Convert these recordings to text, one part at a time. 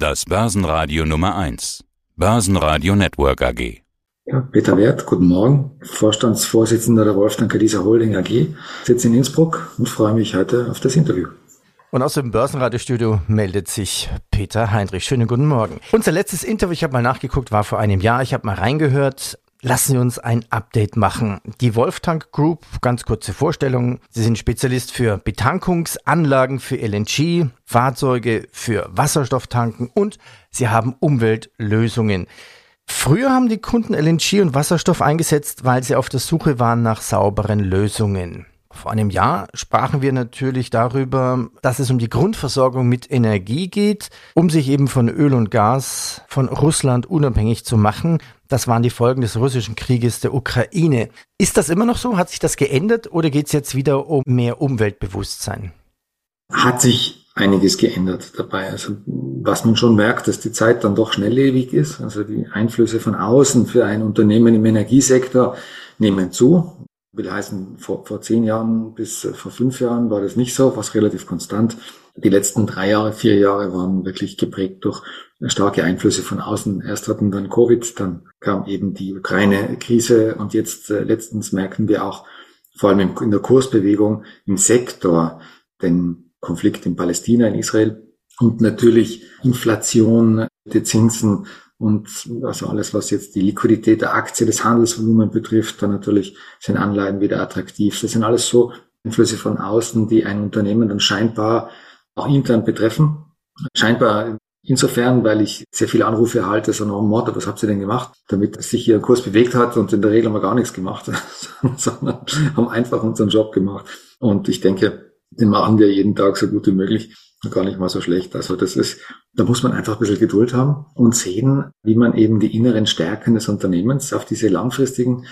Das Börsenradio Nummer 1. Börsenradio Network AG. Ja, Peter Wert, guten Morgen. Vorstandsvorsitzender der Wolfgang Kadiser Holding AG. Sitze in Innsbruck und freue mich heute auf das Interview. Und aus dem Börsenradiostudio meldet sich Peter Heinrich. Schönen guten Morgen. Unser letztes Interview, ich habe mal nachgeguckt, war vor einem Jahr. Ich habe mal reingehört. Lassen Sie uns ein Update machen. Die Wolftank Group, ganz kurze Vorstellung. Sie sind Spezialist für Betankungsanlagen für LNG, Fahrzeuge für Wasserstofftanken und sie haben Umweltlösungen. Früher haben die Kunden LNG und Wasserstoff eingesetzt, weil sie auf der Suche waren nach sauberen Lösungen. Vor einem Jahr sprachen wir natürlich darüber, dass es um die Grundversorgung mit Energie geht, um sich eben von Öl und Gas von Russland unabhängig zu machen. Das waren die Folgen des russischen Krieges der Ukraine. Ist das immer noch so? Hat sich das geändert oder geht es jetzt wieder um mehr Umweltbewusstsein? Hat sich einiges geändert dabei. Also was man schon merkt, dass die Zeit dann doch schnelllebig ist. Also die Einflüsse von außen für ein Unternehmen im Energiesektor nehmen zu will heißen, vor, vor zehn Jahren bis äh, vor fünf Jahren war das nicht so, war es relativ konstant. Die letzten drei Jahre, vier Jahre waren wirklich geprägt durch starke Einflüsse von außen. Erst hatten dann Covid, dann kam eben die Ukraine-Krise und jetzt äh, letztens merken wir auch vor allem in der Kursbewegung im Sektor den Konflikt in Palästina, in Israel und natürlich Inflation, die Zinsen und also alles, was jetzt die Liquidität der Aktie, das Handelsvolumen betrifft, dann natürlich sind Anleihen wieder attraktiv. Das sind alles so Einflüsse von außen, die ein Unternehmen dann scheinbar auch intern betreffen. Scheinbar insofern, weil ich sehr viele Anrufe erhalte, so nach Motto, was habt ihr denn gemacht, damit sich hier ein Kurs bewegt hat und in der Regel haben wir gar nichts gemacht, sondern haben einfach unseren Job gemacht. Und ich denke, den machen wir jeden Tag so gut wie möglich gar nicht mal so schlecht. Also das ist, da muss man einfach ein bisschen Geduld haben und sehen, wie man eben die inneren Stärken des Unternehmens auf diese langfristigen,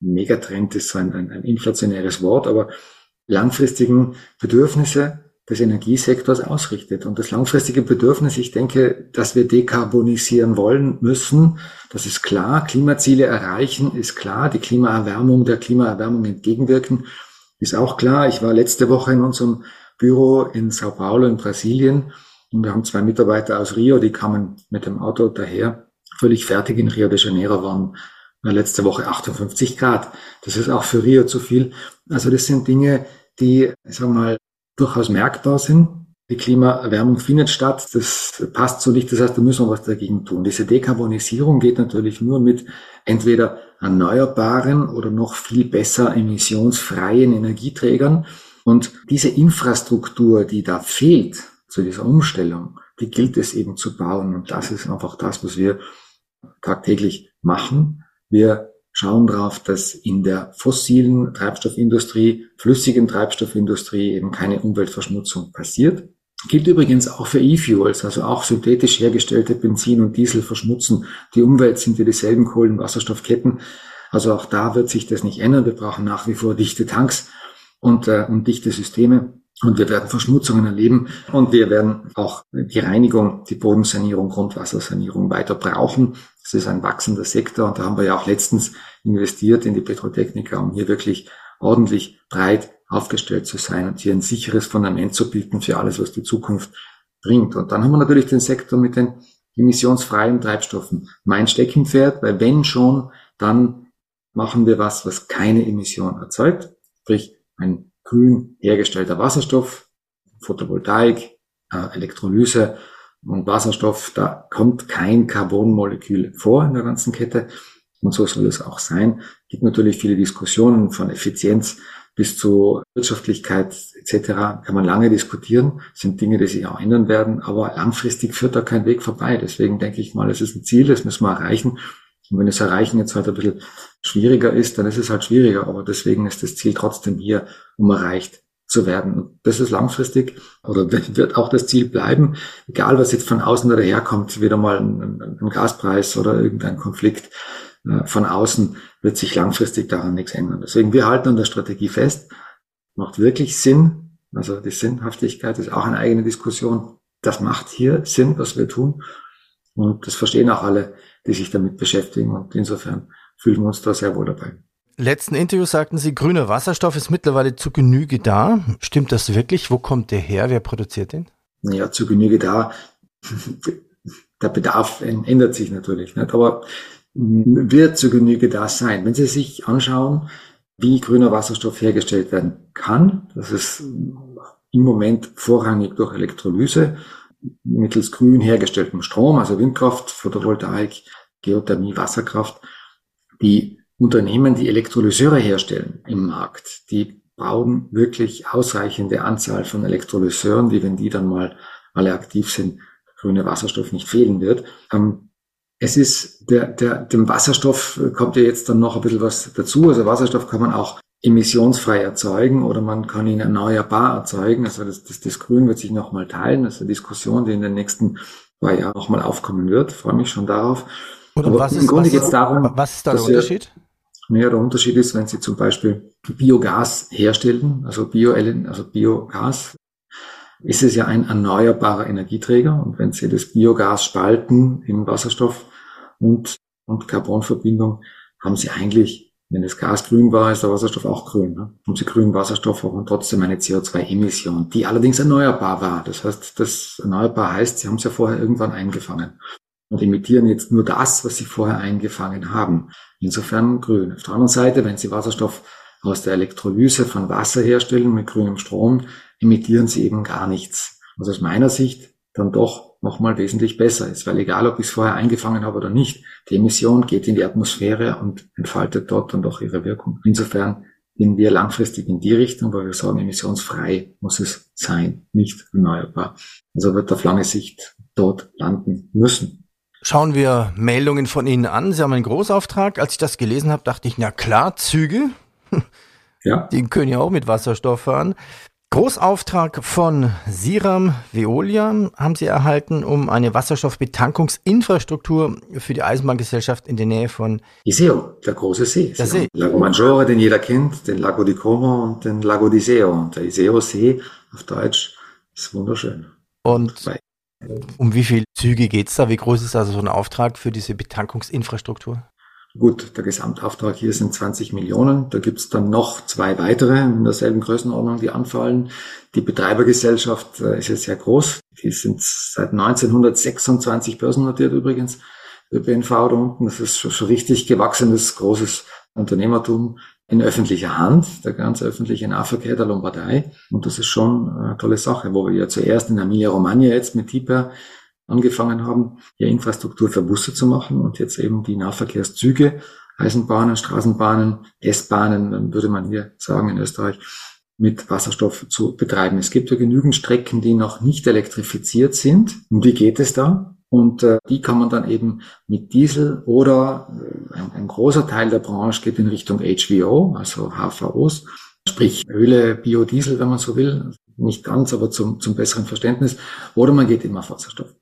Megatrend ist so ein, ein, ein inflationäres Wort, aber langfristigen Bedürfnisse des Energiesektors ausrichtet. Und das langfristige Bedürfnis, ich denke, dass wir dekarbonisieren wollen müssen, das ist klar. Klimaziele erreichen ist klar. Die Klimaerwärmung, der Klimaerwärmung entgegenwirken ist auch klar. Ich war letzte Woche in unserem Büro in Sao Paulo in Brasilien. Und wir haben zwei Mitarbeiter aus Rio, die kamen mit dem Auto daher, völlig fertig in Rio de Janeiro waren letzte Woche 58 Grad. Das ist auch für Rio zu viel. Also das sind Dinge, die, sagen wir mal, durchaus merkbar sind. Die Klimaerwärmung findet statt. Das passt so nicht. Das heißt, da müssen wir was dagegen tun. Diese Dekarbonisierung geht natürlich nur mit entweder erneuerbaren oder noch viel besser emissionsfreien Energieträgern. Und diese Infrastruktur, die da fehlt zu dieser Umstellung, die gilt es eben zu bauen. Und das ist einfach das, was wir tagtäglich machen. Wir schauen darauf, dass in der fossilen Treibstoffindustrie, flüssigen Treibstoffindustrie eben keine Umweltverschmutzung passiert. Gilt übrigens auch für E-Fuels, also auch synthetisch hergestellte Benzin und Diesel verschmutzen. Die Umwelt sind wir dieselben Kohlenwasserstoffketten. Also auch da wird sich das nicht ändern. Wir brauchen nach wie vor dichte Tanks und, äh, und dichte Systeme. Und wir werden Verschmutzungen erleben und wir werden auch die Reinigung, die Bodensanierung, Grundwassersanierung weiter brauchen. Das ist ein wachsender Sektor und da haben wir ja auch letztens investiert in die Petrotechniker, um hier wirklich ordentlich breit aufgestellt zu sein und hier ein sicheres Fundament zu bieten für alles, was die Zukunft bringt. Und dann haben wir natürlich den Sektor mit den emissionsfreien Treibstoffen. Mein Steckenpferd, weil wenn schon, dann machen wir was, was keine Emission erzeugt, sprich ein grün hergestellter Wasserstoff, Photovoltaik, äh, Elektrolyse und Wasserstoff, da kommt kein Carbonmolekül vor in der ganzen Kette. Und so soll es auch sein. Es gibt natürlich viele Diskussionen von Effizienz bis zu Wirtschaftlichkeit etc. Kann man lange diskutieren. Das sind Dinge, die sich auch ändern werden. Aber langfristig führt da kein Weg vorbei. Deswegen denke ich mal, es ist ein Ziel, das müssen wir erreichen. Und wenn es erreichen jetzt halt ein bisschen schwieriger ist, dann ist es halt schwieriger. Aber deswegen ist das Ziel trotzdem hier, um erreicht zu werden. Und das ist langfristig oder wird auch das Ziel bleiben, egal was jetzt von außen oder herkommt, wieder mal ein, ein Gaspreis oder irgendein Konflikt äh, von außen wird sich langfristig daran nichts ändern. Deswegen wir halten an der Strategie fest, macht wirklich Sinn. Also die Sinnhaftigkeit ist auch eine eigene Diskussion. Das macht hier Sinn, was wir tun. Und das verstehen auch alle, die sich damit beschäftigen. Und insofern fühlen wir uns da sehr wohl dabei. Letzten Interview sagten Sie, grüner Wasserstoff ist mittlerweile zu Genüge da. Stimmt das wirklich? Wo kommt der her? Wer produziert den? Ja, zu Genüge da. der Bedarf ändert sich natürlich nicht, aber wird zur Genüge das sein. Wenn Sie sich anschauen, wie grüner Wasserstoff hergestellt werden kann, das ist im Moment vorrangig durch Elektrolyse mittels grün hergestelltem Strom, also Windkraft, Photovoltaik, Geothermie, Wasserkraft. Die Unternehmen, die Elektrolyseure herstellen im Markt, die brauchen wirklich ausreichende Anzahl von Elektrolyseuren, die, wenn die dann mal alle aktiv sind, grüne Wasserstoff nicht fehlen wird. Ähm, es ist der, der, dem Wasserstoff kommt ja jetzt dann noch ein bisschen was dazu. Also Wasserstoff kann man auch emissionsfrei erzeugen oder man kann ihn erneuerbar erzeugen. Also das, das, das Grün wird sich nochmal teilen. Das ist eine Diskussion, die in den nächsten zwei Jahren nochmal aufkommen wird. Ich freue mich schon darauf. Und Aber was im ist, Grunde geht es darum. Was ist da der Unterschied? Ja, der Unterschied ist, wenn Sie zum Beispiel Biogas herstellen, also Bio, also Biogas, ist es ja ein erneuerbarer Energieträger. Und wenn Sie das Biogas spalten in Wasserstoff und, und Carbonverbindung, haben Sie eigentlich, wenn das Gas grün war, ist der Wasserstoff auch grün. Ne? Haben Sie grünen Wasserstoff, haben trotzdem eine CO2-Emission, die allerdings erneuerbar war. Das heißt, das erneuerbar heißt, Sie haben es ja vorher irgendwann eingefangen und emittieren jetzt nur das, was sie vorher eingefangen haben. Insofern grün. Auf der anderen Seite, wenn sie Wasserstoff aus der Elektrolyse von Wasser herstellen mit grünem Strom, emittieren sie eben gar nichts. Was aus meiner Sicht dann doch nochmal wesentlich besser ist, weil egal, ob ich es vorher eingefangen habe oder nicht, die Emission geht in die Atmosphäre und entfaltet dort dann doch ihre Wirkung. Insofern gehen wir langfristig in die Richtung, weil wir sagen, emissionsfrei muss es sein, nicht erneuerbar. Also wird auf lange Sicht dort landen müssen. Schauen wir Meldungen von Ihnen an. Sie haben einen Großauftrag. Als ich das gelesen habe, dachte ich, na klar, Züge. Ja. Die können ja auch mit Wasserstoff fahren. Großauftrag von Siram Veolia haben Sie erhalten, um eine Wasserstoffbetankungsinfrastruktur für die Eisenbahngesellschaft in der Nähe von Iseo, der große See. Der See. Lago Maggiore, den jeder kennt, den Lago di Como und den Lago di Seo. Und der Iseo-See auf Deutsch ist wunderschön. Und um wie viele Züge geht's da? Wie groß ist also so ein Auftrag für diese Betankungsinfrastruktur? Gut, der Gesamtauftrag hier sind 20 Millionen. Da gibt's dann noch zwei weitere in derselben Größenordnung, die anfallen. Die Betreibergesellschaft äh, ist ja sehr groß. Die sind seit 1926 börsennotiert übrigens. ÖPNV da unten. Das ist schon, schon richtig gewachsenes, großes Unternehmertum in öffentlicher Hand, der ganze öffentliche Nahverkehr der Lombardei. Und das ist schon eine tolle Sache, wo wir ja zuerst in Emilia Romagna jetzt mit Tiper angefangen haben, hier Infrastruktur für Busse zu machen und jetzt eben die Nahverkehrszüge, Eisenbahnen, Straßenbahnen, S-Bahnen, dann würde man hier sagen in Österreich, mit Wasserstoff zu betreiben. Es gibt ja genügend Strecken, die noch nicht elektrifiziert sind. Um wie geht es da? Und äh, die kann man dann eben mit Diesel oder äh, ein, ein, großer Teil der Branche geht in Richtung HVO, also HVOs, sprich Öle, Biodiesel, wenn man so will. Nicht ganz, aber zum, zum besseren Verständnis. Oder man geht eben auf Wasserstoff.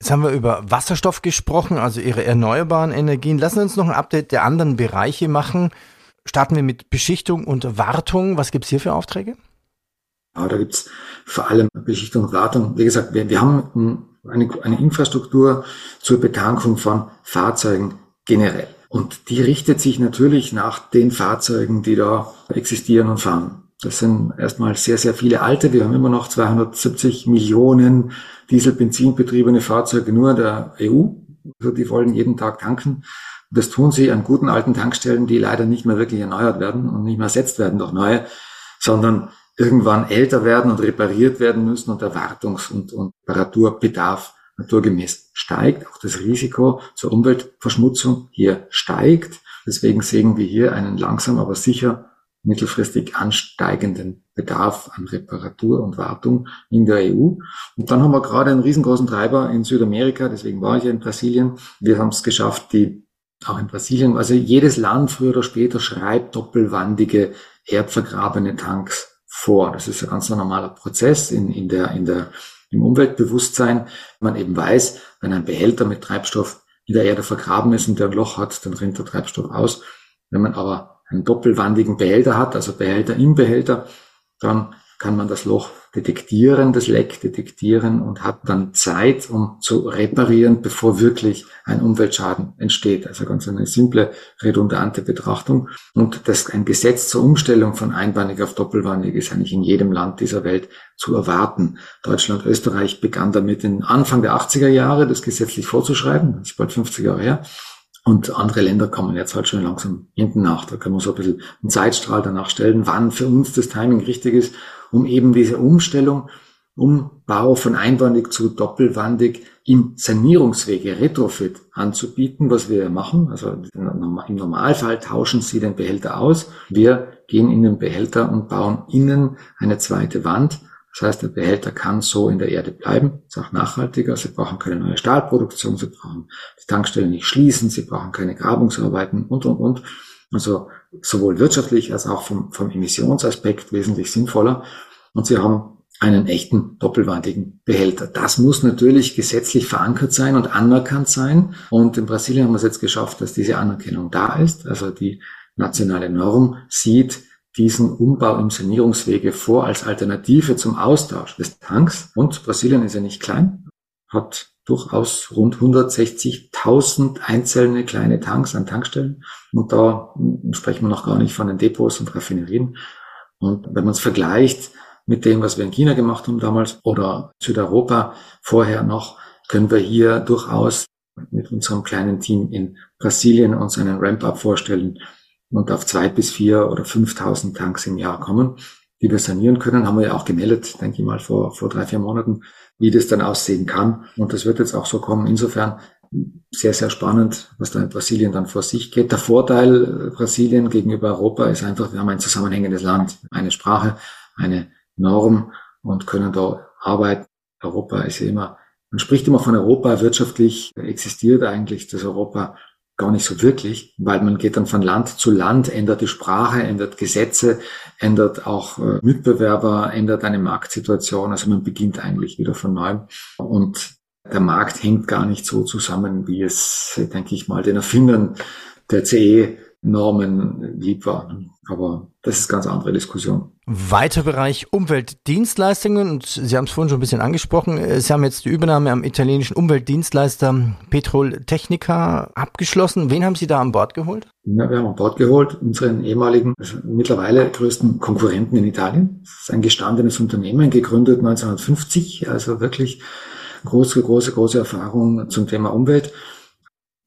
Jetzt haben wir über Wasserstoff gesprochen, also Ihre erneuerbaren Energien. Lassen Sie uns noch ein Update der anderen Bereiche machen. Starten wir mit Beschichtung und Wartung. Was gibt's hier für Aufträge? Ja, da gibt's vor allem Beschichtung und Wartung. Wie gesagt, wir, wir haben eine, eine Infrastruktur zur Betankung von Fahrzeugen generell. Und die richtet sich natürlich nach den Fahrzeugen, die da existieren und fahren. Das sind erstmal sehr, sehr viele alte. Wir haben immer noch 270 Millionen Diesel-Benzin-betriebene Fahrzeuge nur in der EU. Also die wollen jeden Tag tanken. Das tun sie an guten alten Tankstellen, die leider nicht mehr wirklich erneuert werden und nicht mehr ersetzt werden durch neue, sondern irgendwann älter werden und repariert werden müssen und der Wartungs- und, und Reparaturbedarf naturgemäß steigt. Auch das Risiko zur Umweltverschmutzung hier steigt. Deswegen sehen wir hier einen langsam, aber sicher mittelfristig ansteigenden Bedarf an Reparatur und Wartung in der EU. Und dann haben wir gerade einen riesengroßen Treiber in Südamerika, deswegen war ich ja in Brasilien. Wir haben es geschafft, die auch in Brasilien, also jedes Land früher oder später schreibt doppelwandige, erdvergrabene Tanks vor. Das ist ein ganz normaler Prozess in, in der, in der, im Umweltbewusstsein. Man eben weiß, wenn ein Behälter mit Treibstoff in der Erde vergraben ist und der ein Loch hat, dann rinnt der Treibstoff aus. Wenn man aber einen doppelwandigen Behälter hat, also Behälter im Behälter, dann kann man das Loch detektieren, das Leck detektieren und hat dann Zeit, um zu reparieren, bevor wirklich ein Umweltschaden entsteht. Also ganz eine simple, redundante Betrachtung. Und das ein Gesetz zur Umstellung von einbandig auf doppelwandig ist eigentlich in jedem Land dieser Welt zu erwarten. Deutschland, Österreich begann damit in Anfang der 80er Jahre, das gesetzlich vorzuschreiben. Das ist bald 50 Jahre her. Und andere Länder kommen jetzt halt schon langsam hinten nach. Da kann man so ein bisschen einen Zeitstrahl danach stellen, wann für uns das Timing richtig ist, um eben diese Umstellung, Umbau von einwandig zu doppelwandig im Sanierungswege Retrofit anzubieten, was wir machen. Also im Normalfall tauschen Sie den Behälter aus. Wir gehen in den Behälter und bauen innen eine zweite Wand das heißt, der Behälter kann so in der Erde bleiben, ist auch nachhaltiger. Sie brauchen keine neue Stahlproduktion, Sie brauchen die Tankstelle nicht schließen, Sie brauchen keine Grabungsarbeiten und, und, und. Also sowohl wirtschaftlich als auch vom, vom Emissionsaspekt wesentlich sinnvoller. Und Sie haben einen echten doppelwandigen Behälter. Das muss natürlich gesetzlich verankert sein und anerkannt sein. Und in Brasilien haben wir es jetzt geschafft, dass diese Anerkennung da ist. Also die nationale Norm sieht diesen Umbau im Sanierungswege vor als Alternative zum Austausch des Tanks. Und Brasilien ist ja nicht klein, hat durchaus rund 160.000 einzelne kleine Tanks an Tankstellen. Und da sprechen wir noch gar nicht von den Depots und Raffinerien. Und wenn man es vergleicht mit dem, was wir in China gemacht haben damals oder Südeuropa vorher noch, können wir hier durchaus mit unserem kleinen Team in Brasilien uns einen Ramp-up vorstellen, und auf zwei bis vier oder 5.000 Tanks im Jahr kommen, die wir sanieren können. Haben wir ja auch gemeldet, denke ich mal, vor, vor drei, vier Monaten, wie das dann aussehen kann. Und das wird jetzt auch so kommen. Insofern sehr, sehr spannend, was da in Brasilien dann vor sich geht. Der Vorteil äh, Brasilien gegenüber Europa ist einfach, wir haben ein zusammenhängendes Land, eine Sprache, eine Norm und können da arbeiten. Europa ist ja immer, man spricht immer von Europa, wirtschaftlich existiert eigentlich das Europa gar nicht so wirklich, weil man geht dann von Land zu Land, ändert die Sprache, ändert Gesetze, ändert auch äh, Mitbewerber, ändert eine Marktsituation. Also man beginnt eigentlich wieder von neuem. Und der Markt hängt gar nicht so zusammen, wie es, denke ich mal, den Erfindern der CE Normen lieb war. Aber das ist ganz andere Diskussion. Weiter Bereich Umweltdienstleistungen und Sie haben es vorhin schon ein bisschen angesprochen. Sie haben jetzt die Übernahme am italienischen Umweltdienstleister Petrol Technica abgeschlossen. Wen haben Sie da an Bord geholt? Ja, wir haben an Bord geholt unseren ehemaligen, also mittlerweile größten Konkurrenten in Italien. Das ist ein gestandenes Unternehmen, gegründet 1950, also wirklich große, große, große Erfahrung zum Thema Umwelt.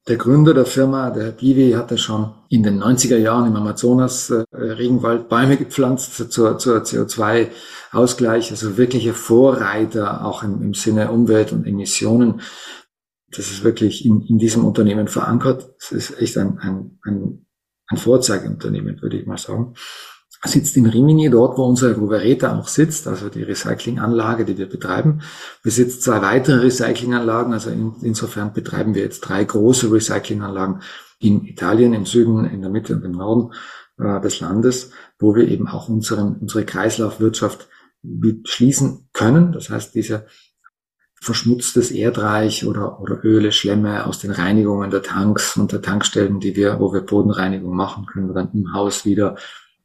Der Gründer der Firma, der Herr Bivi, hatte schon in den 90er Jahren im Amazonas äh, Regenwald Bäume gepflanzt zur, zur CO2-Ausgleich, also wirkliche Vorreiter auch im, im, Sinne Umwelt und Emissionen. Das ist wirklich in, in diesem Unternehmen verankert. Es ist echt ein, ein, ein, ein Vorzeigeunternehmen, würde ich mal sagen sitzt in Rimini, dort wo unsere Rovereta auch sitzt, also die Recyclinganlage, die wir betreiben, besitzt zwei weitere Recyclinganlagen, also in, insofern betreiben wir jetzt drei große Recyclinganlagen in Italien, im Süden, in der Mitte und im Norden äh, des Landes, wo wir eben auch unseren, unsere Kreislaufwirtschaft schließen können. Das heißt, diese verschmutztes Erdreich oder, oder Öle, Schlemme aus den Reinigungen der Tanks und der Tankstellen, die wir, wo wir Bodenreinigung machen, können wir dann im Haus wieder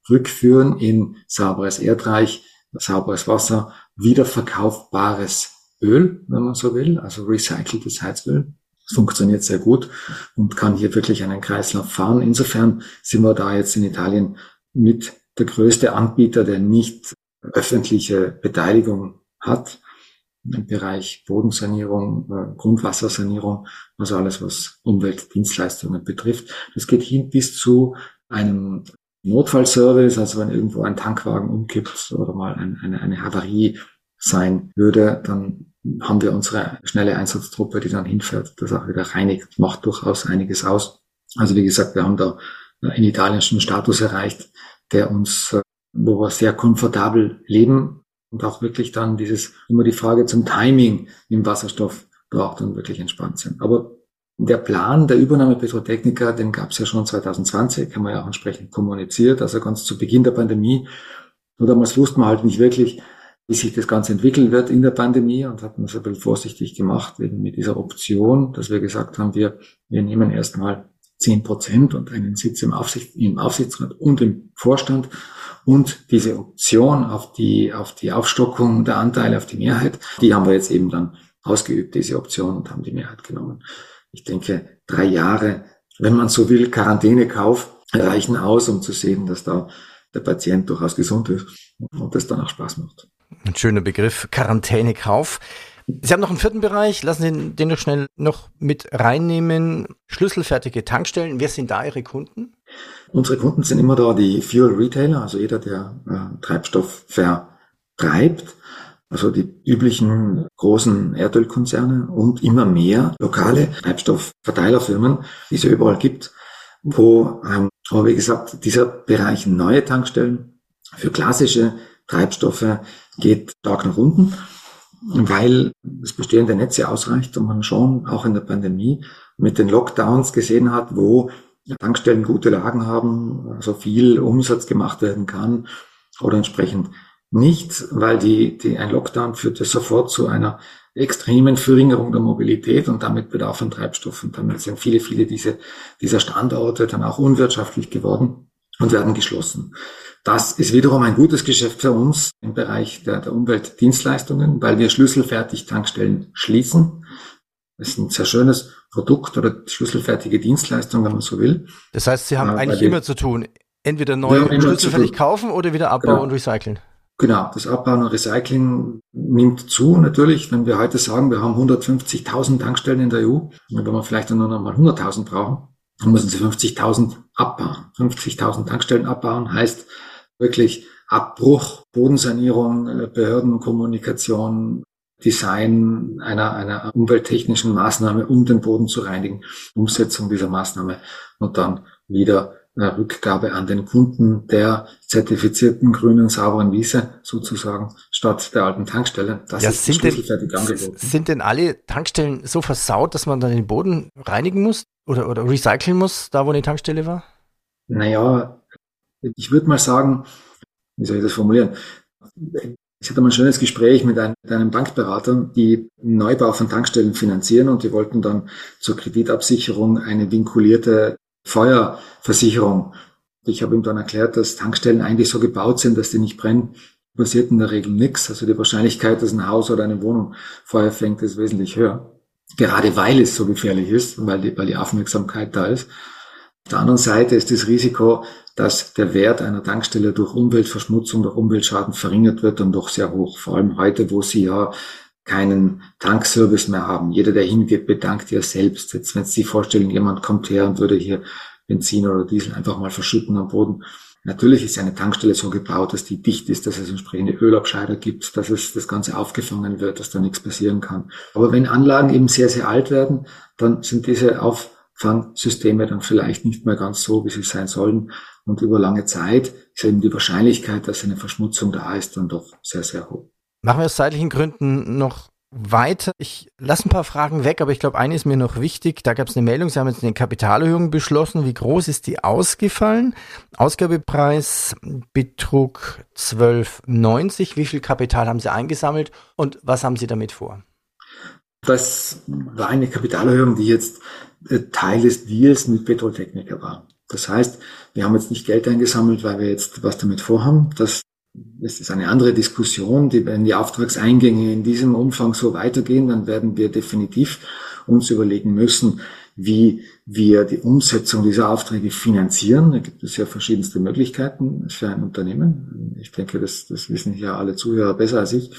rückführen in sauberes Erdreich, sauberes Wasser, wiederverkaufbares Öl, wenn man so will, also recyceltes Heizöl. Das funktioniert sehr gut und kann hier wirklich einen Kreislauf fahren. Insofern sind wir da jetzt in Italien mit der größte Anbieter, der nicht öffentliche Beteiligung hat im Bereich Bodensanierung, äh, Grundwassersanierung, also alles, was Umweltdienstleistungen betrifft. Das geht hin bis zu einem Notfallservice, also wenn irgendwo ein Tankwagen umkippt oder mal ein, eine, eine Havarie sein würde, dann haben wir unsere schnelle Einsatztruppe, die dann hinfährt, das auch wieder reinigt, macht durchaus einiges aus. Also wie gesagt, wir haben da einen italienischen Status erreicht, der uns, äh, wo wir sehr komfortabel leben und auch wirklich dann dieses, immer die Frage zum Timing im Wasserstoff braucht und wirklich entspannt sind. Aber der Plan der Übernahme Petrotechnica, den gab es ja schon 2020, haben wir ja auch entsprechend kommuniziert, also ganz zu Beginn der Pandemie. Nur damals wussten wir halt nicht wirklich, wie sich das Ganze entwickeln wird in der Pandemie und hatten das ein bisschen vorsichtig gemacht, eben mit dieser Option, dass wir gesagt haben, wir, wir nehmen erstmal zehn Prozent und einen Sitz im, Aufsicht, im Aufsichtsrat und im Vorstand Und diese Option auf die, auf die Aufstockung der Anteile, auf die Mehrheit, die haben wir jetzt eben dann ausgeübt, diese Option, und haben die Mehrheit genommen. Ich denke, drei Jahre, wenn man so will, Quarantänekauf reichen aus, um zu sehen, dass da der Patient durchaus gesund ist und das dann auch Spaß macht. Ein schöner Begriff, Quarantänekauf. Sie haben noch einen vierten Bereich, lassen Sie den doch schnell noch mit reinnehmen. Schlüsselfertige Tankstellen, wer sind da Ihre Kunden? Unsere Kunden sind immer da die Fuel Retailer, also jeder, der äh, Treibstoff vertreibt, also die üblichen großen Erdölkonzerne und immer mehr lokale Treibstoffverteilerfirmen, die es ja überall gibt, wo, aber wie gesagt, dieser Bereich neue Tankstellen für klassische Treibstoffe geht stark nach unten, weil das bestehende Netz ja ausreicht und man schon auch in der Pandemie mit den Lockdowns gesehen hat, wo Tankstellen gute Lagen haben, so also viel Umsatz gemacht werden kann oder entsprechend nicht, weil die, die, ein Lockdown führte sofort zu einer extremen Verringerung der Mobilität und damit Bedarf an Treibstoff. Und damit sind viele, viele diese, dieser Standorte dann auch unwirtschaftlich geworden und werden geschlossen. Das ist wiederum ein gutes Geschäft für uns im Bereich der, der Umweltdienstleistungen, weil wir schlüsselfertig Tankstellen schließen. Das ist ein sehr schönes Produkt oder schlüsselfertige Dienstleistung, wenn man so will. Das heißt, Sie haben äh, eigentlich immer zu tun. Entweder neu schlüsselfertig kaufen oder wieder abbauen genau. und recyceln. Genau, das Abbauen und Recycling nimmt zu natürlich. Wenn wir heute sagen, wir haben 150.000 Tankstellen in der EU, wenn wir vielleicht nur noch mal 100.000 brauchen, dann müssen sie 50.000 abbauen. 50.000 Tankstellen abbauen heißt wirklich Abbruch, Bodensanierung, äh, Behördenkommunikation, Design einer, einer umwelttechnischen Maßnahme, um den Boden zu reinigen, Umsetzung dieser Maßnahme und dann wieder Rückgabe an den Kunden der zertifizierten grünen, sauberen Wiese sozusagen statt der alten Tankstelle. Das ja, ist sind denn, angeboten. Sind denn alle Tankstellen so versaut, dass man dann den Boden reinigen muss oder, oder recyceln muss, da wo eine Tankstelle war? Naja, ich würde mal sagen, wie soll ich das formulieren? Ich hatte mal ein schönes Gespräch mit einem, mit einem Bankberater, die Neubau von Tankstellen finanzieren und die wollten dann zur Kreditabsicherung eine vinkulierte Feuerversicherung. Ich habe ihm dann erklärt, dass Tankstellen eigentlich so gebaut sind, dass die nicht brennen. Passiert in der Regel nichts. Also die Wahrscheinlichkeit, dass ein Haus oder eine Wohnung Feuer fängt, ist wesentlich höher. Gerade weil es so gefährlich ist, weil die, weil die Aufmerksamkeit da ist. Auf der anderen Seite ist das Risiko, dass der Wert einer Tankstelle durch Umweltverschmutzung, durch Umweltschaden verringert wird, dann doch sehr hoch. Vor allem heute, wo sie ja keinen Tankservice mehr haben. Jeder, der hingeht, bedankt ja selbst. Jetzt, wenn Sie sich vorstellen, jemand kommt her und würde hier Benzin oder Diesel einfach mal verschütten am Boden. Natürlich ist eine Tankstelle so gebaut, dass die dicht ist, dass es entsprechende Ölabscheider gibt, dass es das Ganze aufgefangen wird, dass da nichts passieren kann. Aber wenn Anlagen eben sehr, sehr alt werden, dann sind diese Auffangsysteme dann vielleicht nicht mehr ganz so, wie sie sein sollen. Und über lange Zeit ist eben die Wahrscheinlichkeit, dass eine Verschmutzung da ist, dann doch sehr, sehr hoch. Machen wir aus zeitlichen Gründen noch weiter. Ich lasse ein paar Fragen weg, aber ich glaube, eine ist mir noch wichtig. Da gab es eine Meldung, Sie haben jetzt eine Kapitalerhöhung beschlossen. Wie groß ist die ausgefallen? Ausgabepreis betrug 12,90. Wie viel Kapital haben Sie eingesammelt und was haben Sie damit vor? Das war eine Kapitalerhöhung, die jetzt äh, Teil des Deals mit Petrotechniker war. Das heißt, wir haben jetzt nicht Geld eingesammelt, weil wir jetzt was damit vorhaben. Das das ist eine andere Diskussion, die, wenn die Auftragseingänge in diesem Umfang so weitergehen, dann werden wir definitiv uns überlegen müssen, wie wir die Umsetzung dieser Aufträge finanzieren. Da gibt es ja verschiedenste Möglichkeiten für ein Unternehmen. Ich denke, das, das wissen ja alle Zuhörer besser als ich,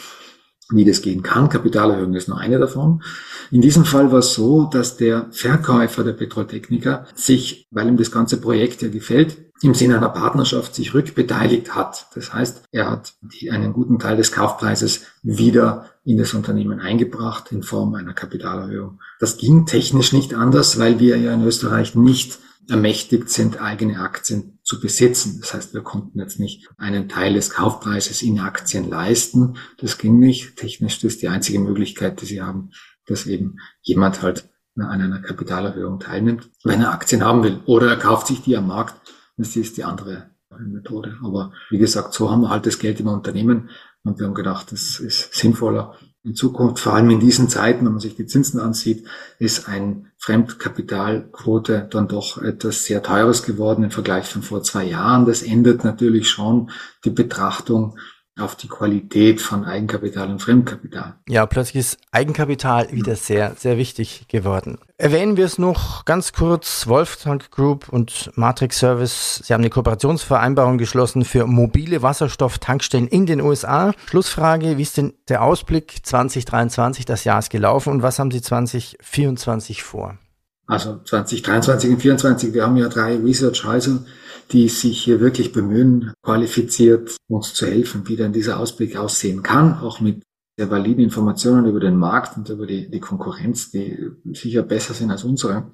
wie das gehen kann. Kapitalerhöhung ist nur eine davon. In diesem Fall war es so, dass der Verkäufer der Petrotechniker sich, weil ihm das ganze Projekt ja gefällt, im Sinne einer Partnerschaft sich rückbeteiligt hat. Das heißt, er hat die, einen guten Teil des Kaufpreises wieder in das Unternehmen eingebracht in Form einer Kapitalerhöhung. Das ging technisch nicht anders, weil wir ja in Österreich nicht ermächtigt sind, eigene Aktien zu besitzen. Das heißt, wir konnten jetzt nicht einen Teil des Kaufpreises in Aktien leisten. Das ging nicht. Technisch das ist die einzige Möglichkeit, die sie haben, dass eben jemand halt an einer Kapitalerhöhung teilnimmt, wenn er Aktien haben will. Oder er kauft sich die am Markt das ist die andere Methode. Aber wie gesagt, so haben wir halt das Geld im Unternehmen und wir haben gedacht, das ist sinnvoller, in Zukunft, vor allem in diesen Zeiten, wenn man sich die Zinsen ansieht, ist ein Fremdkapitalquote dann doch etwas sehr Teures geworden im Vergleich von vor zwei Jahren. Das ändert natürlich schon die Betrachtung auf die Qualität von Eigenkapital und Fremdkapital. Ja, plötzlich ist Eigenkapital wieder sehr, sehr wichtig geworden. Erwähnen wir es noch ganz kurz. Wolftank Group und Matrix Service, sie haben eine Kooperationsvereinbarung geschlossen für mobile Wasserstofftankstellen in den USA. Schlussfrage, wie ist denn der Ausblick 2023? Das Jahr ist gelaufen und was haben Sie 2024 vor? Also 2023 und 2024, wir haben ja drei Research-Häuser, die sich hier wirklich bemühen, qualifiziert uns zu helfen, wie denn dieser Ausblick aussehen kann, auch mit sehr validen Informationen über den Markt und über die, die Konkurrenz, die sicher besser sind als unsere.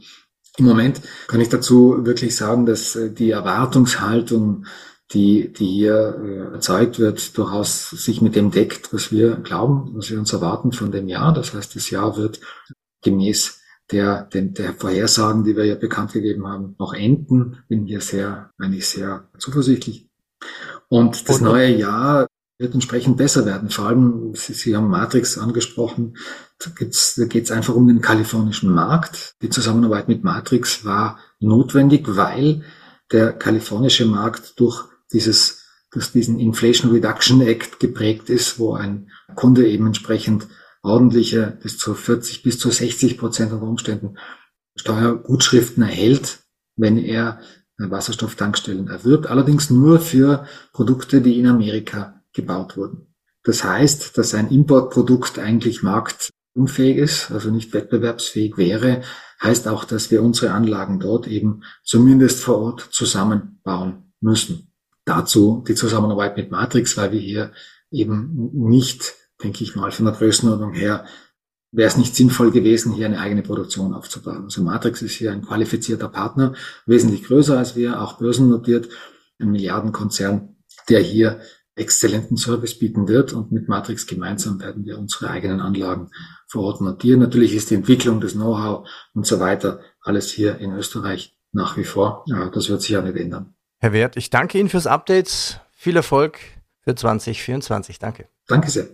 Im Moment kann ich dazu wirklich sagen, dass äh, die Erwartungshaltung, die, die hier äh, erzeugt wird, durchaus sich mit dem deckt, was wir glauben, was wir uns erwarten von dem Jahr. Das heißt, das Jahr wird gemäß der, den, der Vorhersagen, die wir ja bekannt gegeben haben, noch enden. Bin hier sehr, eigentlich sehr zuversichtlich. Und das neue Jahr wird entsprechend besser werden. Vor allem, Sie, Sie haben Matrix angesprochen, da, da geht es einfach um den kalifornischen Markt. Die Zusammenarbeit mit Matrix war notwendig, weil der kalifornische Markt durch dieses durch diesen Inflation Reduction Act geprägt ist, wo ein Kunde eben entsprechend ordentliche bis zu 40 bis zu 60 Prozent unter Umständen Steuergutschriften erhält, wenn er Wasserstofftankstellen erwirbt, allerdings nur für Produkte, die in Amerika gebaut wurden. Das heißt, dass ein Importprodukt eigentlich marktunfähig ist, also nicht wettbewerbsfähig wäre, heißt auch, dass wir unsere Anlagen dort eben zumindest vor Ort zusammenbauen müssen. Dazu die Zusammenarbeit mit Matrix, weil wir hier eben nicht denke ich mal, von der Größenordnung her wäre es nicht sinnvoll gewesen, hier eine eigene Produktion aufzubauen. Also Matrix ist hier ein qualifizierter Partner, wesentlich größer als wir, auch börsennotiert, ein Milliardenkonzern, der hier exzellenten Service bieten wird und mit Matrix gemeinsam werden wir unsere eigenen Anlagen vor Ort notieren. Natürlich ist die Entwicklung, des Know-how und so weiter alles hier in Österreich nach wie vor. Ja, das wird sich ja nicht ändern. Herr Wert, ich danke Ihnen fürs Update. Viel Erfolg für 2024. Danke. Danke sehr.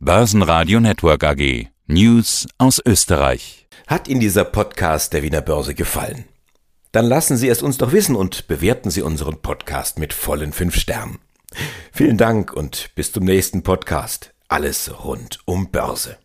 Börsenradio Network AG. News aus Österreich. Hat Ihnen dieser Podcast der Wiener Börse gefallen? Dann lassen Sie es uns doch wissen und bewerten Sie unseren Podcast mit vollen fünf Sternen. Vielen Dank und bis zum nächsten Podcast. Alles rund um Börse.